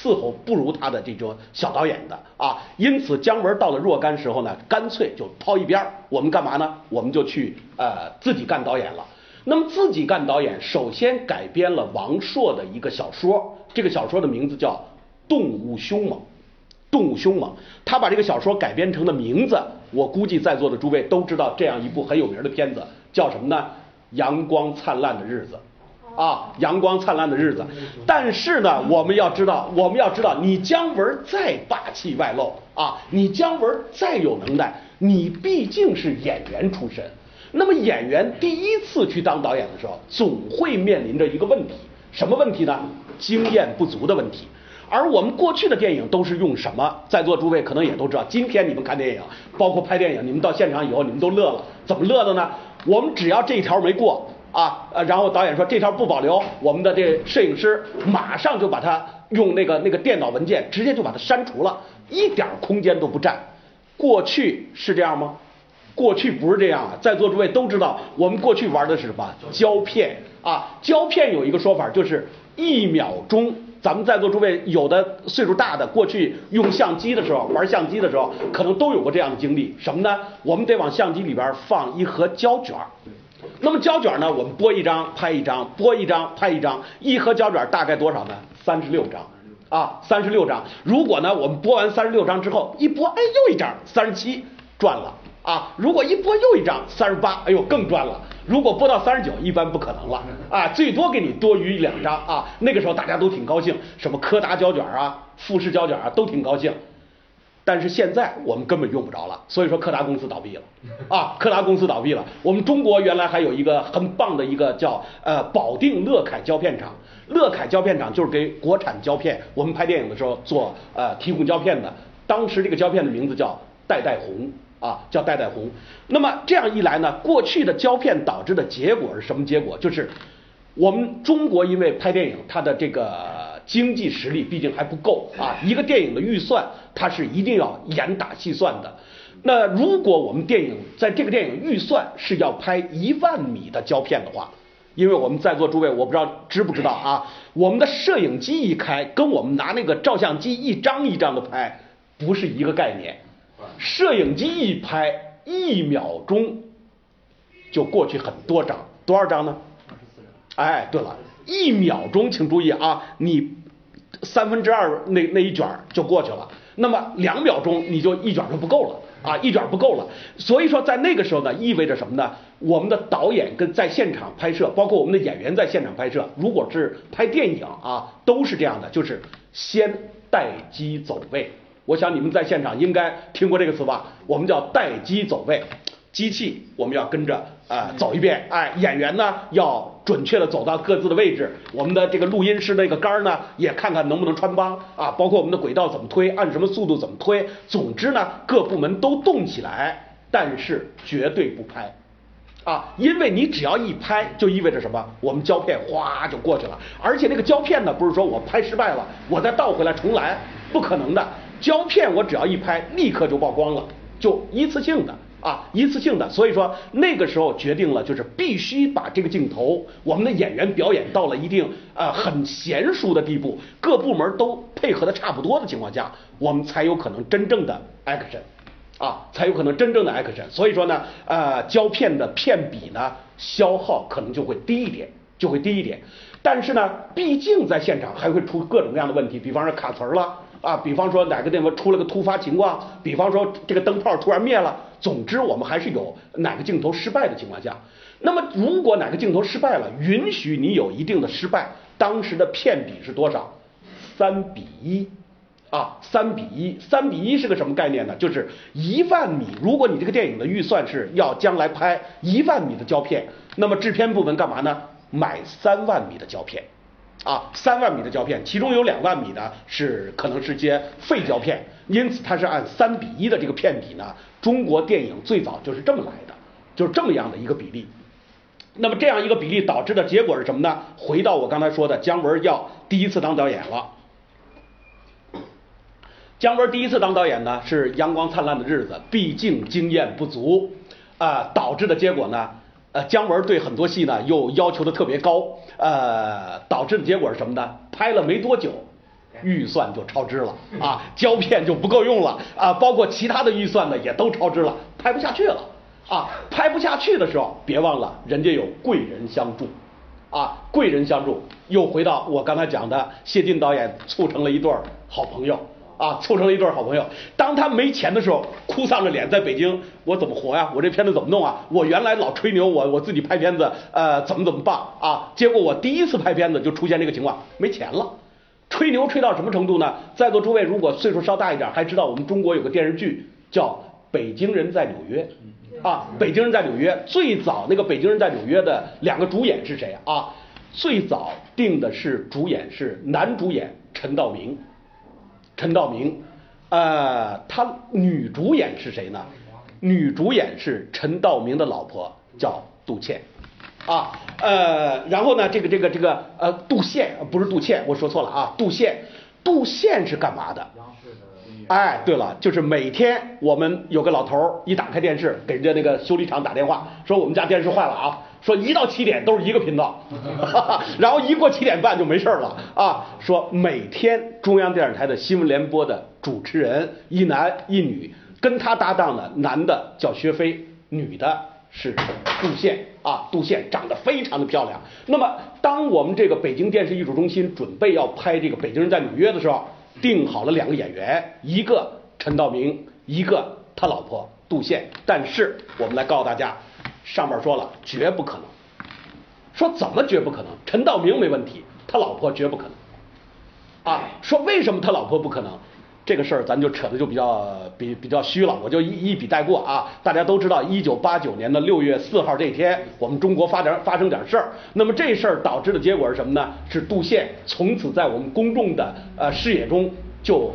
伺候不如他的这种小导演的啊，因此姜文到了若干时候呢，干脆就抛一边儿，我们干嘛呢？我们就去呃自己干导演了。那么自己干导演，首先改编了王朔的一个小说，这个小说的名字叫《动物凶猛》。动物凶猛，他把这个小说改编成的名字，我估计在座的诸位都知道，这样一部很有名的片子叫什么呢？阳光灿烂的日子。啊，阳光灿烂的日子。但是呢，我们要知道，我们要知道，你姜文再霸气外露啊，你姜文再有能耐，你毕竟是演员出身。那么演员第一次去当导演的时候，总会面临着一个问题，什么问题呢？经验不足的问题。而我们过去的电影都是用什么？在座诸位可能也都知道，今天你们看电影，包括拍电影，你们到现场以后，你们都乐了。怎么乐的呢？我们只要这一条没过啊，呃，然后导演说这条不保留，我们的这摄影师马上就把它用那个那个电脑文件直接就把它删除了，一点空间都不占。过去是这样吗？过去不是这样啊，在座诸位都知道，我们过去玩的是什么胶片啊？胶片有一个说法，就是一秒钟。咱们在座诸位有的岁数大的，过去用相机的时候，玩相机的时候，可能都有过这样的经历。什么呢？我们得往相机里边放一盒胶卷。那么胶卷呢，我们播一张拍一张，播一张拍一张，一盒胶卷大概多少呢？三十六张啊，三十六张。如果呢，我们播完三十六张之后，一播，哎，又一张，三十七，赚了。啊，如果一播又一张三十八，哎呦更赚了。如果播到三十九，一般不可能了啊，最多给你多余两张啊。那个时候大家都挺高兴，什么柯达胶卷啊、富士胶卷啊都挺高兴。但是现在我们根本用不着了，所以说柯达公司倒闭了啊，柯达公司倒闭了。我们中国原来还有一个很棒的一个叫呃保定乐凯胶片厂，乐凯胶片厂就是给国产胶片我们拍电影的时候做呃提供胶片的，当时这个胶片的名字叫代代红。啊，叫代代红。那么这样一来呢，过去的胶片导致的结果是什么结果？就是我们中国因为拍电影，它的这个经济实力毕竟还不够啊。一个电影的预算，它是一定要严打细算的。那如果我们电影在这个电影预算是要拍一万米的胶片的话，因为我们在座诸位，我不知道知不知道啊，我们的摄影机一开，跟我们拿那个照相机一张一张的拍，不是一个概念。摄影机一拍，一秒钟就过去很多张，多少张呢？二十四张。哎，对了，一秒钟，请注意啊，你三分之二那那一卷就过去了。那么两秒钟你就一卷就不够了啊，一卷不够了。所以说在那个时候呢，意味着什么呢？我们的导演跟在现场拍摄，包括我们的演员在现场拍摄，如果是拍电影啊，都是这样的，就是先待机走位。我想你们在现场应该听过这个词吧？我们叫待机走位，机器我们要跟着啊走一遍，哎，演员呢要准确的走到各自的位置，我们的这个录音师那个杆呢也看看能不能穿帮啊，包括我们的轨道怎么推，按什么速度怎么推，总之呢各部门都动起来，但是绝对不拍。啊，因为你只要一拍就意味着什么？我们胶片哗就过去了，而且那个胶片呢不是说我拍失败了，我再倒回来重来，不可能的。胶片我只要一拍，立刻就曝光了，就一次性的啊，一次性的。所以说那个时候决定了，就是必须把这个镜头，我们的演员表演到了一定呃很娴熟的地步，各部门都配合的差不多的情况下，我们才有可能真正的 action，啊，才有可能真正的 action。所以说呢，呃，胶片的片比呢消耗可能就会低一点，就会低一点。但是呢，毕竟在现场还会出各种各样的问题，比方说卡词儿了。啊，比方说哪个地方出了个突发情况，比方说这个灯泡突然灭了，总之我们还是有哪个镜头失败的情况下，那么如果哪个镜头失败了，允许你有一定的失败，当时的片比是多少？三比一啊，三比一，三比一是个什么概念呢？就是一万米，如果你这个电影的预算是要将来拍一万米的胶片，那么制片部门干嘛呢？买三万米的胶片。啊，三万米的胶片，其中有两万米呢是可能是些废胶片，因此它是按三比一的这个片比呢。中国电影最早就是这么来的，就是这么样的一个比例。那么这样一个比例导致的结果是什么呢？回到我刚才说的，姜文要第一次当导演了。姜文第一次当导演呢是《阳光灿烂的日子》，毕竟经验不足啊，导致的结果呢。姜文对很多戏呢又要求的特别高，呃，导致的结果是什么呢？拍了没多久，预算就超支了啊，胶片就不够用了啊，包括其他的预算呢也都超支了，拍不下去了啊，拍不下去的时候，别忘了人家有贵人相助啊，贵人相助，又回到我刚才讲的，谢晋导演促成了一对好朋友。啊，凑成了一对好朋友。当他没钱的时候，哭丧着脸在北京，我怎么活呀？我这片子怎么弄啊？我原来老吹牛，我我自己拍片子，呃，怎么怎么棒啊？结果我第一次拍片子就出现这个情况，没钱了。吹牛吹到什么程度呢？在座诸位如果岁数稍大一点，还知道我们中国有个电视剧叫《北京人在纽约》啊，《北京人在纽约》最早那个《北京人在纽约》的两个主演是谁啊？最早定的是主演是男主演陈道明。陈道明，呃，他女主演是谁呢？女主演是陈道明的老婆，叫杜倩，啊，呃，然后呢，这个这个这个呃，杜宪不是杜倩，我说错了啊，杜宪，杜宪是干嘛的？哎，对了，就是每天我们有个老头儿一打开电视，给人家那个修理厂打电话，说我们家电视坏了啊。说一到七点都是一个频道，然后一过七点半就没事了啊。说每天中央电视台的新闻联播的主持人一男一女，跟他搭档的男的叫薛飞，女的是杜宪啊。杜宪长得非常的漂亮。那么当我们这个北京电视艺术中心准备要拍这个《北京人在纽约》的时候，定好了两个演员，一个陈道明，一个他老婆杜宪。但是我们来告诉大家。上面说了，绝不可能。说怎么绝不可能？陈道明没问题，他老婆绝不可能。啊，说为什么他老婆不可能？这个事儿咱就扯的就比较比比较虚了，我就一一笔带过啊。大家都知道，一九八九年的六月四号这天，我们中国发点发生点事儿。那么这事儿导致的结果是什么呢？是杜宪从此在我们公众的呃视野中就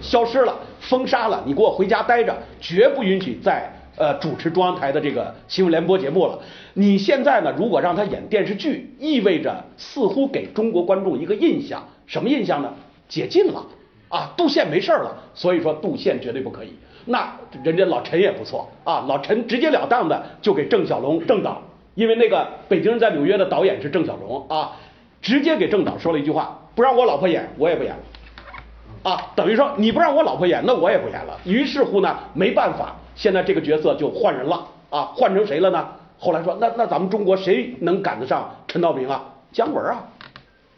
消失了，封杀了。你给我回家待着，绝不允许再。呃，主持中央台的这个新闻联播节目了。你现在呢？如果让他演电视剧，意味着似乎给中国观众一个印象，什么印象呢？解禁了啊，杜宪没事了。所以说，杜宪绝对不可以。那人家老陈也不错啊，老陈直截了当的就给郑晓龙郑导，因为那个《北京人在纽约》的导演是郑晓龙啊，直接给郑导说了一句话：不让我老婆演，我也不演了。啊，等于说你不让我老婆演，那我也不演了。于是乎呢，没办法。现在这个角色就换人了啊，换成谁了呢？后来说，那那咱们中国谁能赶得上陈道明啊？姜文啊，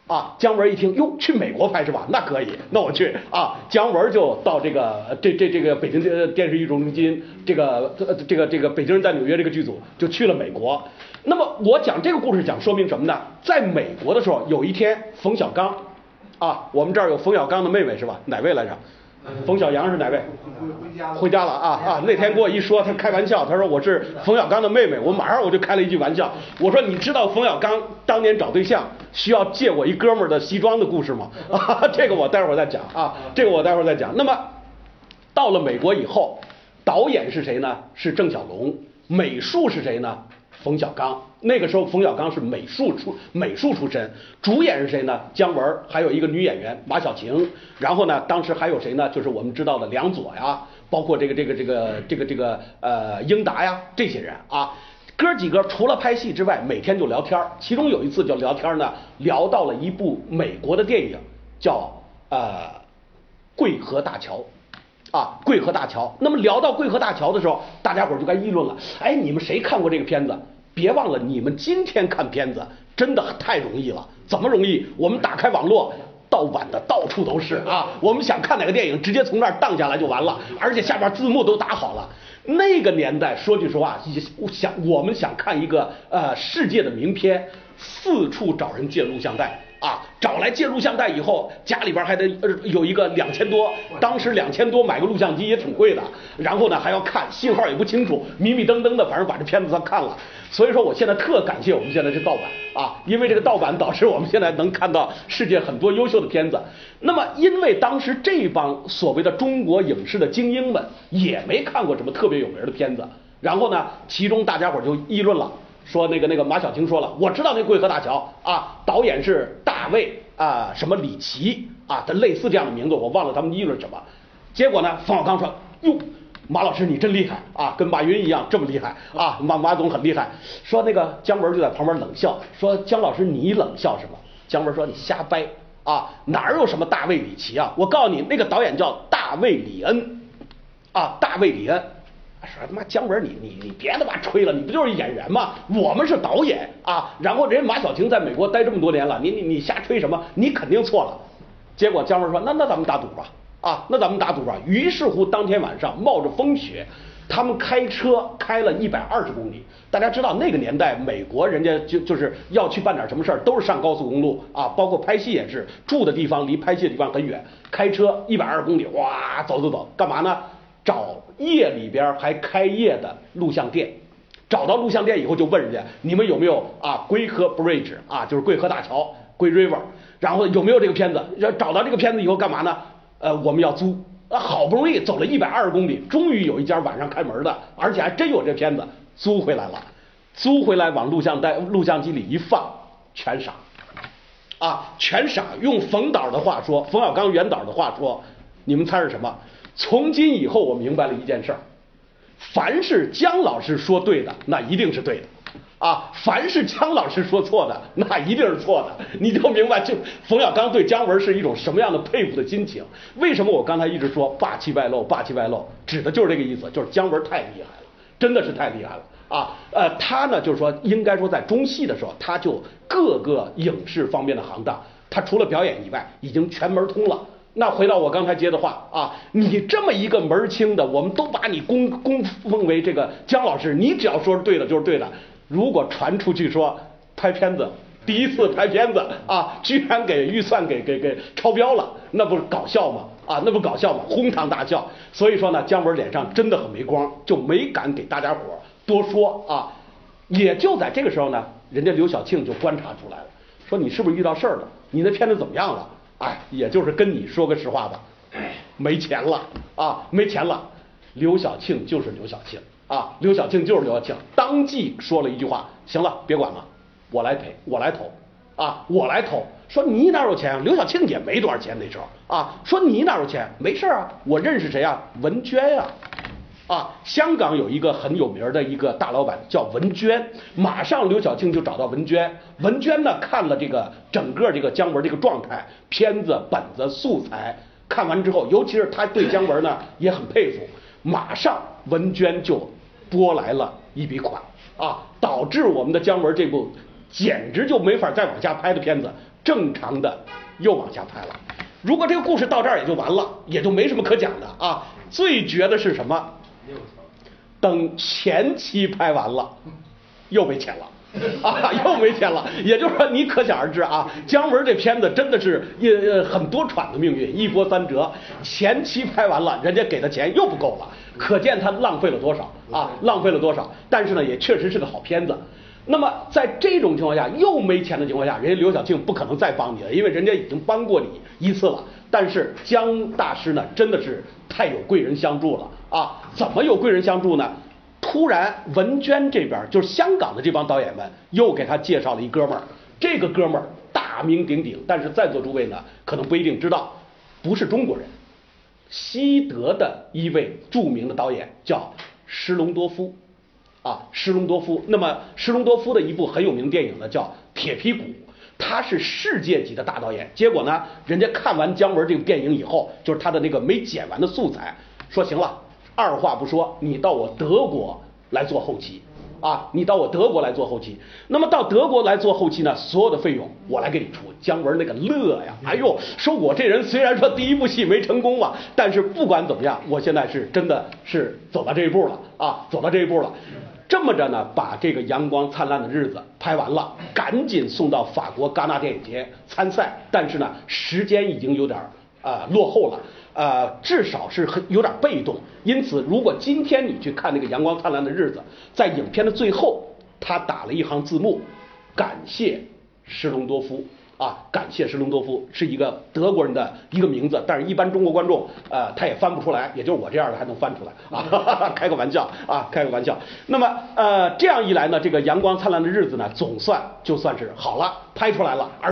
啊，姜文一听，哟，去美国拍是吧？那可以，那我去啊。姜文就到这个这这这个北京电电视艺术中心，这个这个这个北京人在纽约这个剧组就去了美国。那么我讲这个故事讲说明什么呢？在美国的时候，有一天冯小刚啊，我们这儿有冯小刚的妹妹是吧？哪位来着？冯小阳是哪位？回家了。回家了啊啊！那天跟我一说，他开玩笑，他说我是冯小刚的妹妹，我马上我就开了一句玩笑，我说你知道冯小刚当年找对象需要借我一哥们儿的西装的故事吗？啊，这个我待会儿再讲啊，这个我待会儿再讲。那么到了美国以后，导演是谁呢？是郑晓龙，美术是谁呢？冯小刚，那个时候冯小刚是美术出美术出身，主演是谁呢？姜文，还有一个女演员马小晴，然后呢，当时还有谁呢？就是我们知道的梁左呀，包括这个这个这个这个这个呃英达呀，这些人啊，哥几个除了拍戏之外，每天就聊天其中有一次就聊天呢，聊到了一部美国的电影，叫呃桂河大桥。啊，桂河大桥。那么聊到桂河大桥的时候，大家伙就该议论了。哎，你们谁看过这个片子？别忘了，你们今天看片子真的太容易了。怎么容易？我们打开网络，盗版的到处都是啊。我们想看哪个电影，直接从那儿荡下来就完了，而且下边字幕都打好了。那个年代，说句实话，想我们想看一个呃世界的名片，四处找人借录像带。啊，找来借录像带以后，家里边还得呃有一个两千多，当时两千多买个录像机也挺贵的，然后呢还要看信号也不清楚，迷迷瞪瞪的，反正把这片子算看了。所以说我现在特感谢我们现在这盗版啊，因为这个盗版导致我们现在能看到世界很多优秀的片子。那么因为当时这帮所谓的中国影视的精英们也没看过什么特别有名的片子，然后呢，其中大家伙就议论了。说那个那个马小晴说了，我知道那桂河大桥啊，导演是大卫啊什么李奇啊，他类似这样的名字，我忘了他们议论什么。结果呢，冯小刚说，哟，马老师你真厉害啊，跟马云一样这么厉害啊，马马总很厉害。说那个姜文就在旁边冷笑，说姜老师你冷笑什么？姜文说你瞎掰啊，哪有什么大卫里奇啊？我告诉你，那个导演叫大卫里恩，啊，大卫里恩。说他妈姜文，你你你别他妈吹了，你不就是演员吗？我们是导演啊。然后人家马小晴在美国待这么多年了，你你你瞎吹什么？你肯定错了。结果姜文说，那那咱们打赌吧，啊，那咱们打赌吧。于是乎，当天晚上冒着风雪，他们开车开了一百二十公里。大家知道那个年代，美国人家就就是要去办点什么事儿，都是上高速公路啊，包括拍戏也是，住的地方离拍戏的地方很远，开车一百二十公里，哇，走走走，干嘛呢？找夜里边还开业的录像店，找到录像店以后就问人家，你们有没有啊？龟河 Bridge 啊，就是贵河大桥，龟 River，然后有没有这个片子？要找到这个片子以后干嘛呢？呃，我们要租啊，好不容易走了一百二十公里，终于有一家晚上开门的，而且还真有这片子，租回来了，租回来往录像带录像机里一放，全傻，啊，全傻。用冯导的话说，冯小刚原导的话说，你们猜是什么？从今以后，我明白了一件事儿：凡是姜老师说对的，那一定是对的啊；凡是姜老师说错的，那一定是错的。你就明白，就冯小刚对姜文是一种什么样的佩服的心情？为什么我刚才一直说霸气外露，霸气外露，指的就是这个意思，就是姜文太厉害了，真的是太厉害了啊！呃，他呢，就是说，应该说在中戏的时候，他就各个影视方面的行当，他除了表演以外，已经全门通了。那回到我刚才接的话啊，你这么一个门儿清的，我们都把你供供奉为这个姜老师，你只要说是对的，就是对的。如果传出去说拍片子，第一次拍片子啊，居然给预算给给给超标了，那不是搞笑吗？啊，那不搞笑吗？哄堂大笑。所以说呢，姜文脸上真的很没光，就没敢给大家伙多说啊。也就在这个时候呢，人家刘晓庆就观察出来了，说你是不是遇到事儿了？你那片子怎么样了？哎，也就是跟你说个实话吧，没钱了啊，没钱了。刘晓庆就是刘晓庆啊，刘晓庆就是刘晓庆，当即说了一句话：行了，别管了，我来赔，我来投啊，我来投。说你哪有钱啊？刘晓庆也没多少钱那时候啊。说你哪有钱？没事啊，我认识谁啊？文娟呀。啊，香港有一个很有名的一个大老板叫文娟，马上刘晓庆就找到文娟。文娟呢看了这个整个这个姜文这个状态、片子本子素材，看完之后，尤其是他对姜文呢也很佩服，马上文娟就拨来了一笔款啊，导致我们的姜文这部简直就没法再往下拍的片子，正常的又往下拍了。如果这个故事到这儿也就完了，也就没什么可讲的啊。最绝的是什么？等前期拍完了，又没钱了 啊，又没钱了。也就是说，你可想而知啊，姜文这片子真的是也很多舛的命运，一波三折。前期拍完了，人家给的钱又不够了，可见他浪费了多少啊，浪费了多少。但是呢，也确实是个好片子。那么在这种情况下，又没钱的情况下，人家刘晓庆不可能再帮你了，因为人家已经帮过你一次了。但是姜大师呢，真的是太有贵人相助了啊！怎么有贵人相助呢？突然文娟这边就是香港的这帮导演们又给他介绍了一哥们儿，这个哥们儿大名鼎鼎，但是在座诸位呢可能不一定知道，不是中国人，西德的一位著名的导演叫施隆多夫。啊，施隆多夫。那么施隆多夫的一部很有名的电影呢，叫《铁皮鼓》，他是世界级的大导演。结果呢，人家看完姜文这个电影以后，就是他的那个没剪完的素材，说行了，二话不说，你到我德国来做后期，啊，你到我德国来做后期。那么到德国来做后期呢，所有的费用我来给你出。姜文那个乐呀，哎呦，说我这人虽然说第一部戏没成功嘛，但是不管怎么样，我现在是真的是走到这一步了啊，走到这一步了。这么着呢，把这个阳光灿烂的日子拍完了，赶紧送到法国戛纳电影节参赛。但是呢，时间已经有点啊落后了，呃，至少是很有点被动。因此，如果今天你去看那个阳光灿烂的日子，在影片的最后，他打了一行字幕，感谢施隆多夫。啊，感谢施隆多夫是一个德国人的一个名字，但是一般中国观众呃他也翻不出来，也就是我这样的还能翻出来 啊，开个玩笑啊，开个玩笑。那么呃这样一来呢，这个阳光灿烂的日子呢，总算就算是好了，拍出来了。而